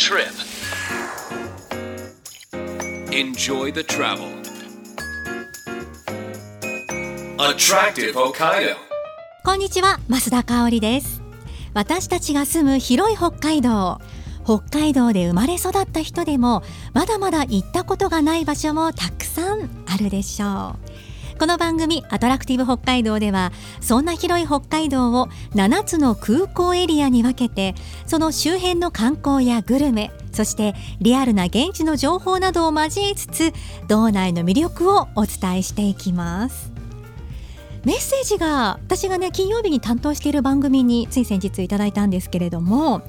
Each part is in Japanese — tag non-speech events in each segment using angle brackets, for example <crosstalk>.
trip. Enjoy the travel. Attractive Hokkaido. こんにちは増田香織です私たちが住む広い北海道北海道で生まれ育った人でもまだまだ行ったことがない場所もたくさんあるでしょうこの番組アトラクティブ北海道ではそんな広い北海道を7つの空港エリアに分けてその周辺の観光やグルメそしてリアルな現地の情報などを交えつつ道内の魅力をお伝えしていきます。メッセージが私がね金曜日に担当している番組につい先日いただいたんですけれども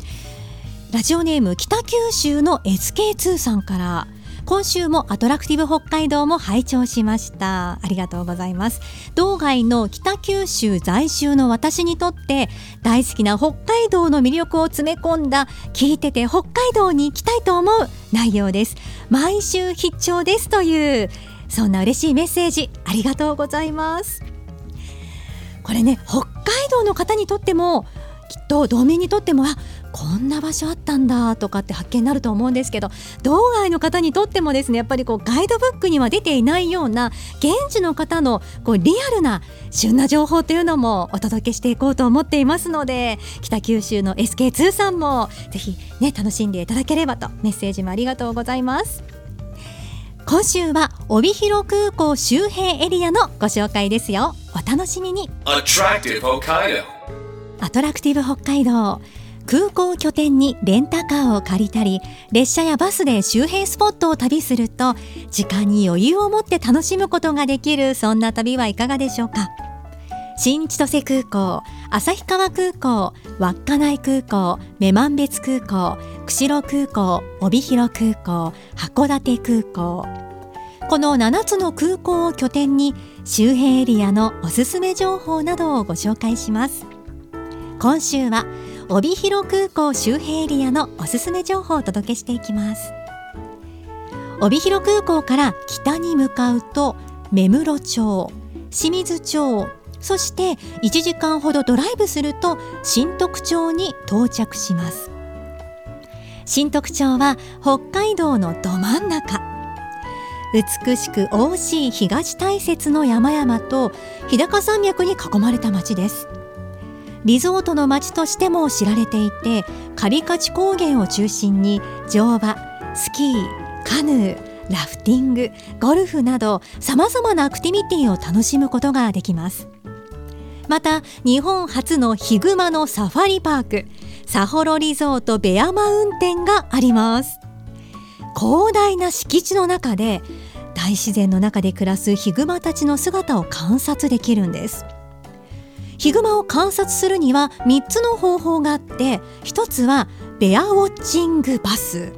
ラジオネーム北九州の SK2 さんから今週もアトラクティブ北海道も拝聴しました。ありがとうございます。道外の北九州在住の私にとって大好きな北海道の魅力を詰め込んだ聞いてて北海道に行きたいと思う内容です。毎週必聴ですというそんな嬉しいメッセージありがとうございます。これね北海道の方にとってもきっと道民にとってもあこんな場所あったんだとかって発見になると思うんですけど道外の方にとってもですねやっぱりこうガイドブックには出ていないような現地の方のこうリアルな旬な情報というのもお届けしていこうと思っていますので北九州の SK2 さんもぜひね楽しんでいただければとメッセージもありがとうございます。今週は帯広空港周辺エリアのご紹介ですよ。お楽しみに.アトラクティブ北海道空港拠点にレンタカーを借りたり列車やバスで周辺スポットを旅すると時間に余裕を持って楽しむことができるそんな旅はいかがでしょうか？新千歳空港旭川空港稚内空港女満別空港釧路空港帯広空港函館空港。この7つの空港を拠点に周辺エリアのおすすめ情報などをご紹介します。今週は帯広空港周辺エリアのおすすめ情報をお届けしていきます。帯広空港から北に向かうと目室町清水町そして1時間ほどドライブすると新徳町に到着します。新徳町は北海道のど真ん中。美しく大しい東大雪の山々と日高山脈に囲まれた町です。リゾートの町としても知られていてカリカチ高原を中心に乗馬スキーカヌーラフティングゴルフなどさまざまなアクティビティを楽しむことができます。また日本初のヒグマのサファリパークサホロリゾートベアマウンテンがあります。広大な敷地の中で大自然の中で暮らすヒグマたちの姿を観察できるんです。ヒグマを観察するには3つの方法があって1つはベアウォッチングバス。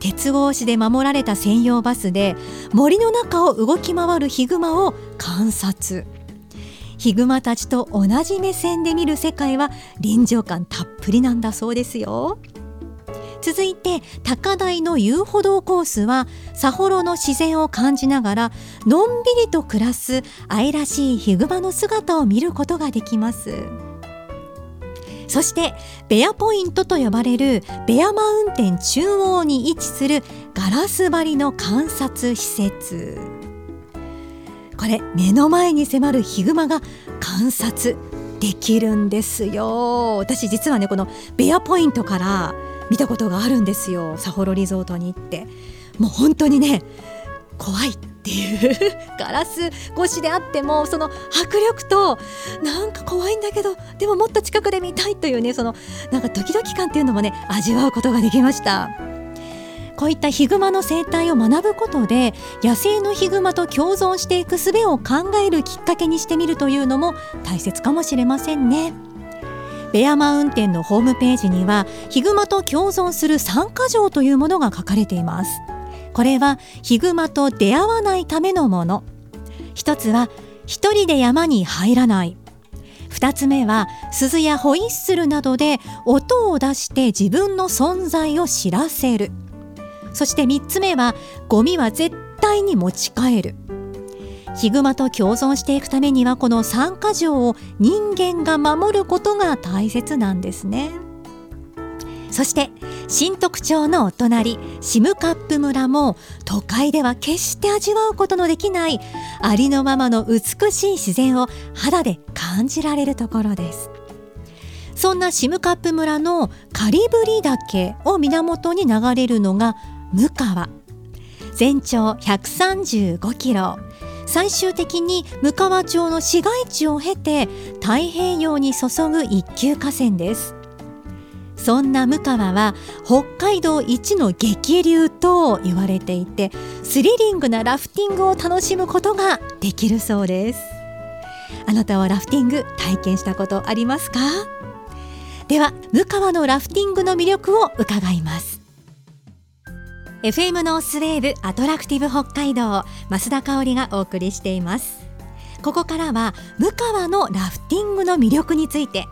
鉄格子で守られた専用バスで森の中を動き回るヒグマを観察。ヒグマたちと同じ目線で見る世界は臨場感たっぷりなんだそうですよ。続いて高台の遊歩道コースは札幌の自然を感じながらのんびりと暮らす愛らしいヒグマの姿を見ることができます。そしてベアポイントと呼ばれるベアマウンテン中央に位置するガラス張りの観察施設。これ目の前に迫るヒグマが観察できるんですよ。私実はねこのベアポイントから見たことがあるんですよ。札幌リゾートに行って。もう本当にね怖いっていう。<laughs> ガラス越しであってもその迫力となんか怖いんだけどでももっと近くで見たいというねそのなんかドキドキ感っていうのもね味わうことができました。こういったヒグマの生態を学ぶことで野生のヒグマと共存していく術を考えるきっかけにしてみるというのも大切かもしれませんね。ベアマウンテンのホームページにはヒグマと共存する参加条というものが書かれています。これはヒグマと出会わないためのもの。一つは一人で山に入らない。2つ目は鈴やホイッスルなどで音を出して自分の存在を知らせる。そして3つ目はゴミは絶対に持ち帰る。ヒグマと共存していくためにはこの3か条を人間が守ることが大切なんですね。そして新特徴のお隣シムカップ村も都会では決して味わうことのできないありのままの美しい自然を肌で感じられるところです。そんなシムカップ村のカリブリ岳を源に流れるのが向川全長135キロ。最終的に向川町の市街地を経て太平洋に注ぐ一級河川です。そんな鵡川は北海道一の激流と言われていてスリリングなラフティングを楽しむことができるそうです。あなたはラフティング体験したことありますか？では鵡川のラフティングの魅力を伺います。FM ノースウェーブアトラクティブ北海道増田香織がお送りしています。ここからは鵡川のラフティングの魅力について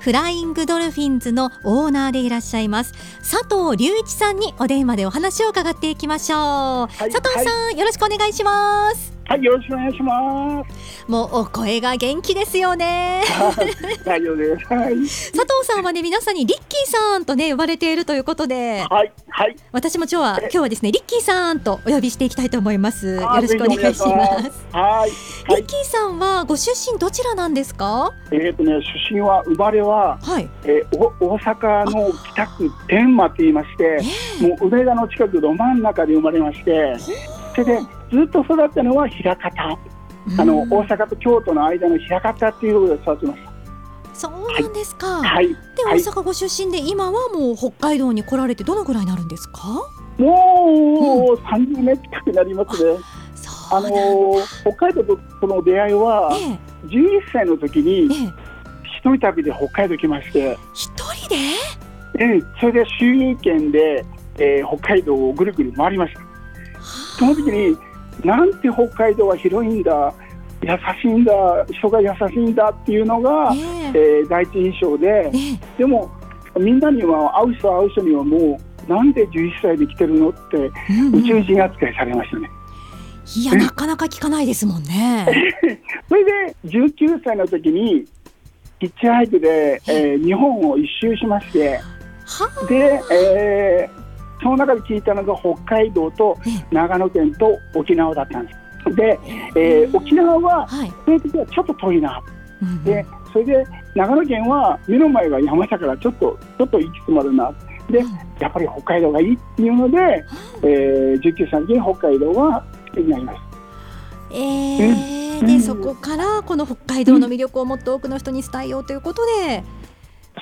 フライングドルフィンズのオーナーでいらっしゃいます佐藤隆一さんにお電話でお話を伺っていきましょう、はい、佐藤さん、はい、よろしくお願いしますはい、よろしくお願いします。もうお声が元気ですよね。大丈夫です。はい。佐藤さんはね、皆さんにリッキーさんとね、呼ばれているということで。はい、はい。私も今日は、今日はですね、リッキーさんとお呼びしていきたいと思います。よろしくお願いします。はい。リッキーさんは、ご出身どちらなんですか？えっ、ー、とね、出身は生まれは、はい。えー、お大阪の北区天満って言いまして、えー、もう梅田の近くど真ん中で生まれまして。それでずっと育ったのは枚方、あの大阪と京都の間の枚方っていうところで育ちました。そうなんですか。はい。で、大阪ご出身で、今はもう北海道に来られてどのぐらいになるんですか？もう三十年近くなりますね。あの北海道とその出会いは、十一歳の時に、一人旅で北海道来まして。一人で？ええ、それで周遊券で、えー、北海道をぐるぐる回りました。その時になんて北海道は広いんだ優しいんだ人が優しいんだっていうのが、えー、えー、第一印象で、えー、でもみんなには会う人会う人にはもうなんで11歳で来てるのって、宇宙人扱いされましたね。いやなかなか聞かないですもんね。<laughs> それで19歳の時にヒッチハイクで、えー、日本を一周しまして、で、えー、その中で聞いたのが北海道と長野県と沖縄だったんです。で、えー、沖縄は、その時はちょっと遠いな、でそれで長野県は目の前が山だからちょっとちょっと行き詰まるな。で、やっぱり北海道がいいっていうので、えー、19歳に北海道は好きになりました。えー、うん、でそこからこの北海道の魅力をもっと多くの人に伝えようということで、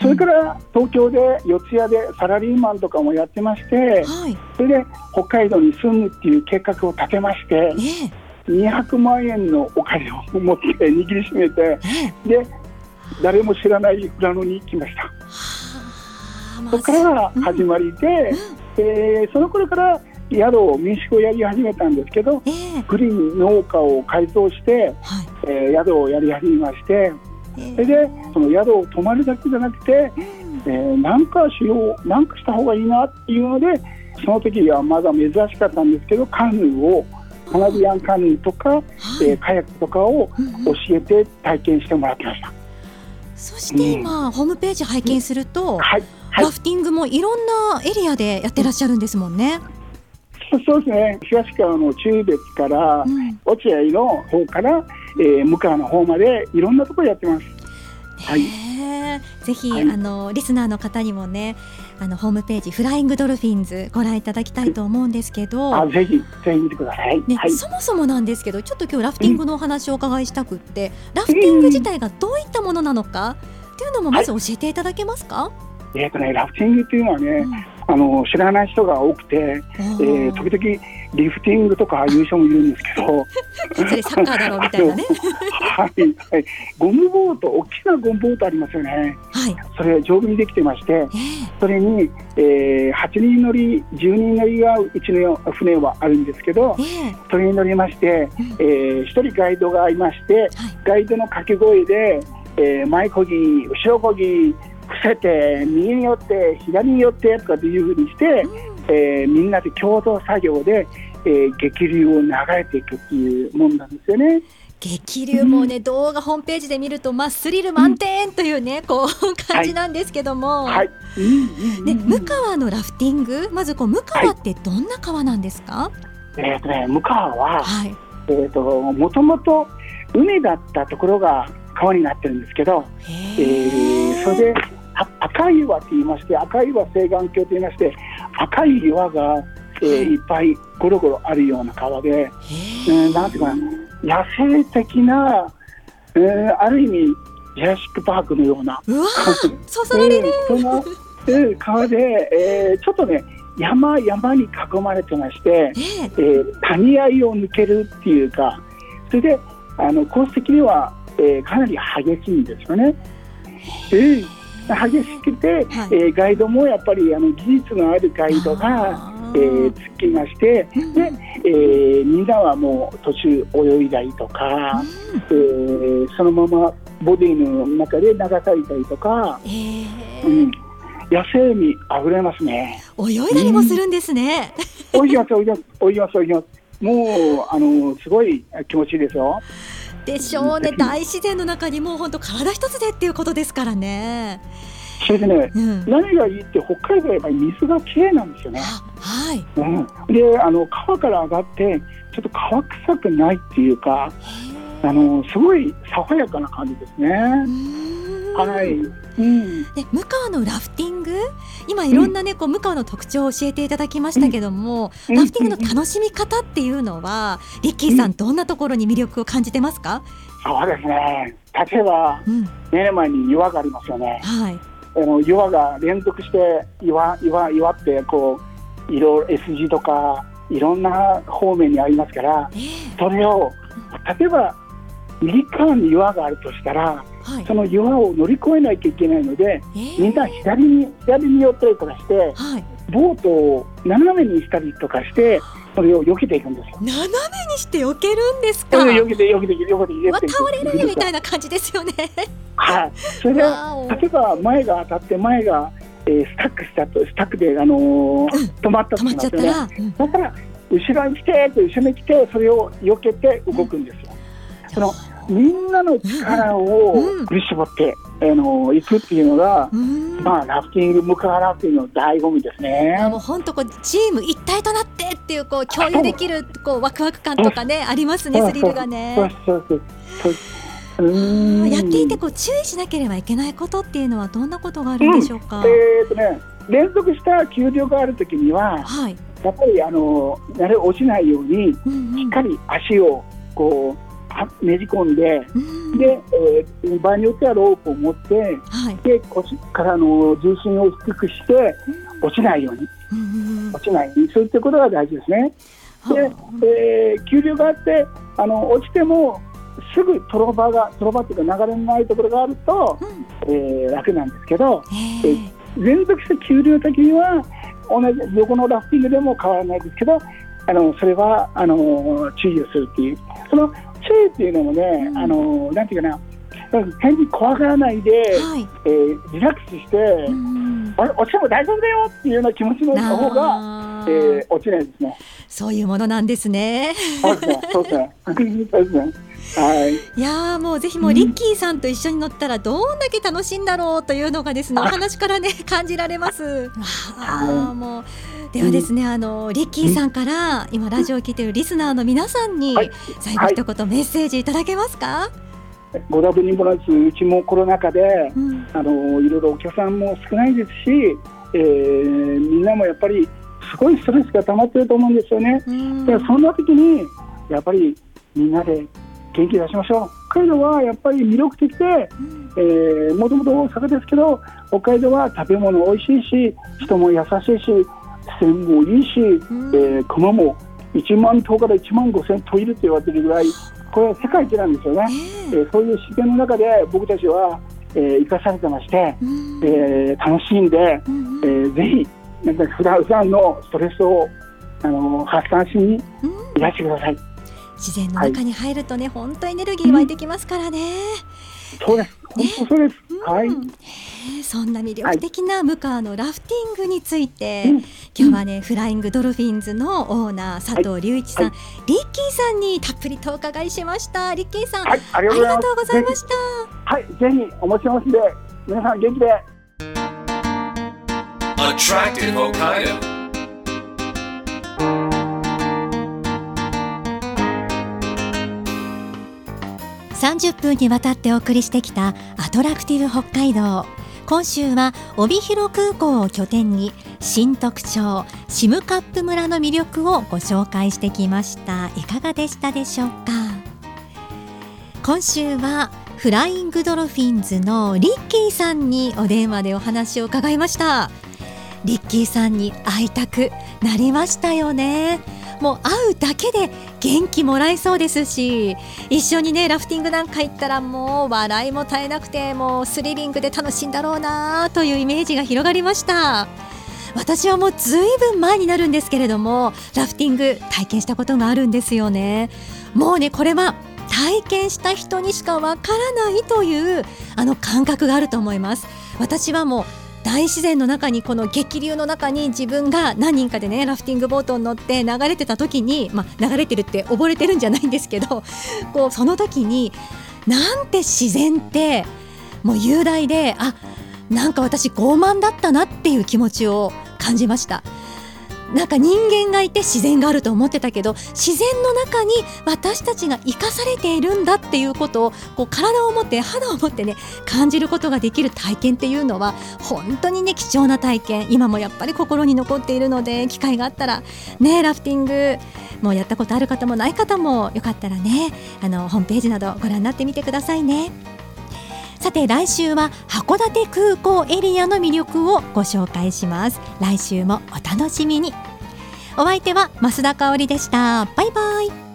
それから東京で四谷でサラリーマンとかもやってまして、はい、それで北海道に住むっていう計画を立てまして、えー、200万円のお金を持って <laughs> 握りしめて、えー、で誰も知らない富良野に来ました。そこから始まりで、うん、えー、その頃から宿を民宿をやり始めたんですけど、えー、グリーン農家を改造して、はい、えー、宿をやり始めましてそれでその宿を泊まるだけじゃなくて、えー、なんかしようなんかした方がいいなっていうのでその時はまだ珍しかったんですけどカヌーを花火アンカヌーとか、はい、えー、カヤックとかを教えて体験してもらってました。そして今、うん、ホームページ拝見すると、はい。はい、ラフティングもいろんなエリアでやってらっしゃるんですもんね。そうですね。東川の中別から、うん、落合の方からえー、向川の方までいろんなところやってます。はい、ぜひ、はい、あのリスナーの方にもねあのホームページフライングドルフィンズご覧いただきたいと思うんですけど、あぜひぜひ見てください、ね、はい、そもそもなんですけどちょっと今日ラフティングのお話をお伺いしたくって、うん、ラフティング自体がどういったものなのかっていうのもまず教えていただけますか、はい、えーとね、ラフティングっていうのはね、うん、あの知らない人が多くて、えー、時々リフティングとか優勝もいるんですけど。サッカーだろうみたいなね。<laughs> はい、はい、ゴムボート大きなゴムボートありますよね、はい、それ丈夫にできてまして、えー、それに、えー、8人乗り10人乗りがうちの船はあるんですけど、えー、それに乗りまして、えー、1人ガイドがいまして、はい、ガイドの掛け声で、えー、前こぎ後ろこぎ伏せて右に寄って左に寄ってとかっていうふうにして、うん。えー、みんなで共同作業で、えー、激流を流れていくっていうもんなんですよね。激流もね、うん、動画ホームページで見ると、まあ、スリル満点というね、こう感じなんですけども、はい、で向川のラフティング？まずこう向川ってどんな川なんですか、はい、えっ、ー、とね向川は、はい、えっ、ー、ともともと海だったところが川になってるんですけど、えー、それで赤い岩と言いまして赤い岩西岸橋と言いまして赤い岩が、えー、い。っぱいゴロゴロあるような川で、えー、なんていうか野生的な、えー、ある意味ジュラシック・パークのような。うわそそられる、え <laughs> ー、その、えー、川で、えー、ちょっとね山山に囲まれてまして、えー、えー、谷合を抜けるっていうかそれであのコース的には、えー、かなり激しいんですよね。えー、激しくて、はい、えー、ガイドもやっぱりあの技術のあるガイドが、えー、つきまして、で、えー、みんなはもう途中泳いだりとか、えー、そのままボディの中で流されたりとか、えー、うん、野生味あふれますね。泳いだりもするんですね。泳ぎます、泳ぎます、泳ぎます、泳ぎます。もうあのすごい気持ちいいですよ。でしょうね、大自然の中にもう本当体一つでっていうことですからね。それでね、うん、何がいいって北海道はやっぱり水がきれいなんですよね。はい。うん、であの川から上がってちょっと川臭くないっていうかあのすごい爽やかな感じですね。はい。うん、で向川のラフティング？今いろんなね、こう向川の特徴を教えていただきましたけども、うん、ラフティングの楽しみ方っていうのは、リッキーさんどんなところに魅力を感じてますか、そうですね。例えば、目の前に岩がありますよね、はい、あの岩が連続して岩岩岩ってこういろ S 字とかいろんな方面にありますから、えー、それを例えば右側に岩があるとしたら、はい、その岩を乗り越えないといけないので、えー、みんな左に左に寄ったりとかして、はい、ボートを斜めにしたりとかしてそれを避けていくんですよ。斜めにして避けるんですか？避けて避けて避けて避けて倒れるみたいな感じですよね。はい。それで例えば前が当たって前が、えー、スタックしたとスタックで、あのーうん、止まったとしますよね、うん、だから後ろに来て後ろに来てそれを避けて動くんですよ、うん、そのみんなの力を振り絞って、あの行くっていうのが、まあ、ラフティング向かわラフティングの醍醐味ですね。もう本当こうチーム一体となってっていうこう共有できるこうワクワク感とかねありますねスリルがね。そうそうそうそう。やっていてこう注意しなければいけないことっていうのはどんなことがあるんでしょうか？うん、えー、とね連続した給料があるときには、はい、やっぱりあのなる落ちないように、うんうん、しっかり足をこうねじ込んで、うん、で、えー、場合によってはロープを持って、はい、で腰からの重心を低くして、落ちないように、うん、落ちないように。そういったことが大事ですね。で、えー、急流があってあの落ちてもすぐトロバがトロバっていうか流れのないところがあると、うん、えー、楽なんですけど、えー、連続して急流の時には同じ横のラフティングでも変わらないですけどあのそれはあの注意をするっていうそのっていうのもね、うん、あのなんていうかな変に怖がらないで、はい、えー、リラックスして、うん、あれ落ちても大丈夫だよっていうような気持ちの方が、えー、落ちないですね。そういうものなんですね。そうですね。そうですね。はい、いやもうぜひもうリッキーさんと一緒に乗ったらどんだけ楽しいんだろうというのがですねお話からね <laughs> 感じられます。あもうではですね、あのリッキーさんから今ラジオを聞いているリスナーの皆さんに最後一言メッセージいただけますか？ご多分にもらずうちもコロナ禍で、うん、あのいろいろお客さんも少ないですし、えー、みんなもやっぱりすごいストレスが溜まってると思うんですよね。うん、だからそんな時にやっぱりみんなで元気出しましょう。北海道はやっぱり魅力的で、もともと大阪ですけど北海道は食べ物美味しいし人も優しいし自然もいいし、うん、えー、熊も1万頭から1万5千頭いると言われてるぐらいこれは世界一なんですよね、え。ー、えー、そういう自然の中で僕たちは、えー、生かされてまして、うん、えー、楽しんで、うん、えー、ぜひなんか普段普段のストレスをあの発散しにいらしてください。自然の中に入るとね、はい、本当エネルギー湧いてきますからね。そうです。本当そうです。ね、はい。そんな魅力的な鵡川のラフティングについて、はい、今日はね、フライングドルフィンズのオーナー佐藤隆一さん、はい、リッキーさんにたっぷりとお伺いしました。リッキーさん、はい、ありがとうございました。はい、ぜひお持ちしますんで、皆さん元気で。Attractive Hokkaido. 30分にわたってお送りしてきたアトラクティブ北海道。今週は帯広空港を拠点に新特徴シムカップ村の魅力をご紹介してきました。いかがでしたでしょうか？今週はフライングドルフィンズのリッキーさんにお電話でお話を伺いました。リッキーさんに会いたくなりましたよね。もう会うだけで元気もらえそうですし一緒にねラフティングなんか行ったらもう笑いも絶えなくてもうスリリングで楽しいんだろうなというイメージが広がりました。私はもうずいぶん前になるんですけれどもラフティング体験したことがあるんですよね。もうねこれは体験した人にしかわからないというあの感覚があると思います。私はもう大自然の中にこの激流の中に自分が何人かでねラフティングボートに乗って流れてた時に、まあ、流れてるって溺れてるんじゃないんですけど <laughs> こうその時になんて自然ってもう雄大であなんか私傲慢だったなっていう気持ちを感じました。なんか人間がいて自然があると思ってたけど自然の中に私たちが生かされているんだっていうことをこう体を持って肌を持ってね感じることができる体験っていうのは本当にね貴重な体験今もやっぱり心に残っているので機会があったらねラフティングもうやったことある方もない方もよかったらねあのホームページなどご覧になってみてくださいね。さて来週は函館空港エリアの魅力をご紹介します。来週もお楽しみに。お相手は増田香織でした。バイバイ。